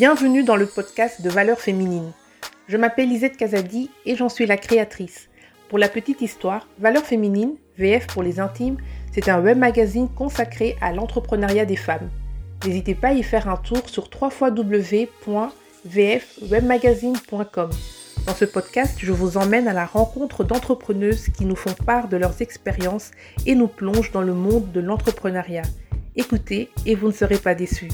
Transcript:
Bienvenue dans le podcast de Valeurs féminines. Je m'appelle Lisette Kazadi et j'en suis la créatrice. Pour la petite histoire, Valeurs féminines, VF pour les intimes, c'est un web magazine consacré à l'entrepreneuriat des femmes. N'hésitez pas à y faire un tour sur www.vfwebmagazine.com. Dans ce podcast, je vous emmène à la rencontre d'entrepreneuses qui nous font part de leurs expériences et nous plongent dans le monde de l'entrepreneuriat. Écoutez et vous ne serez pas déçus.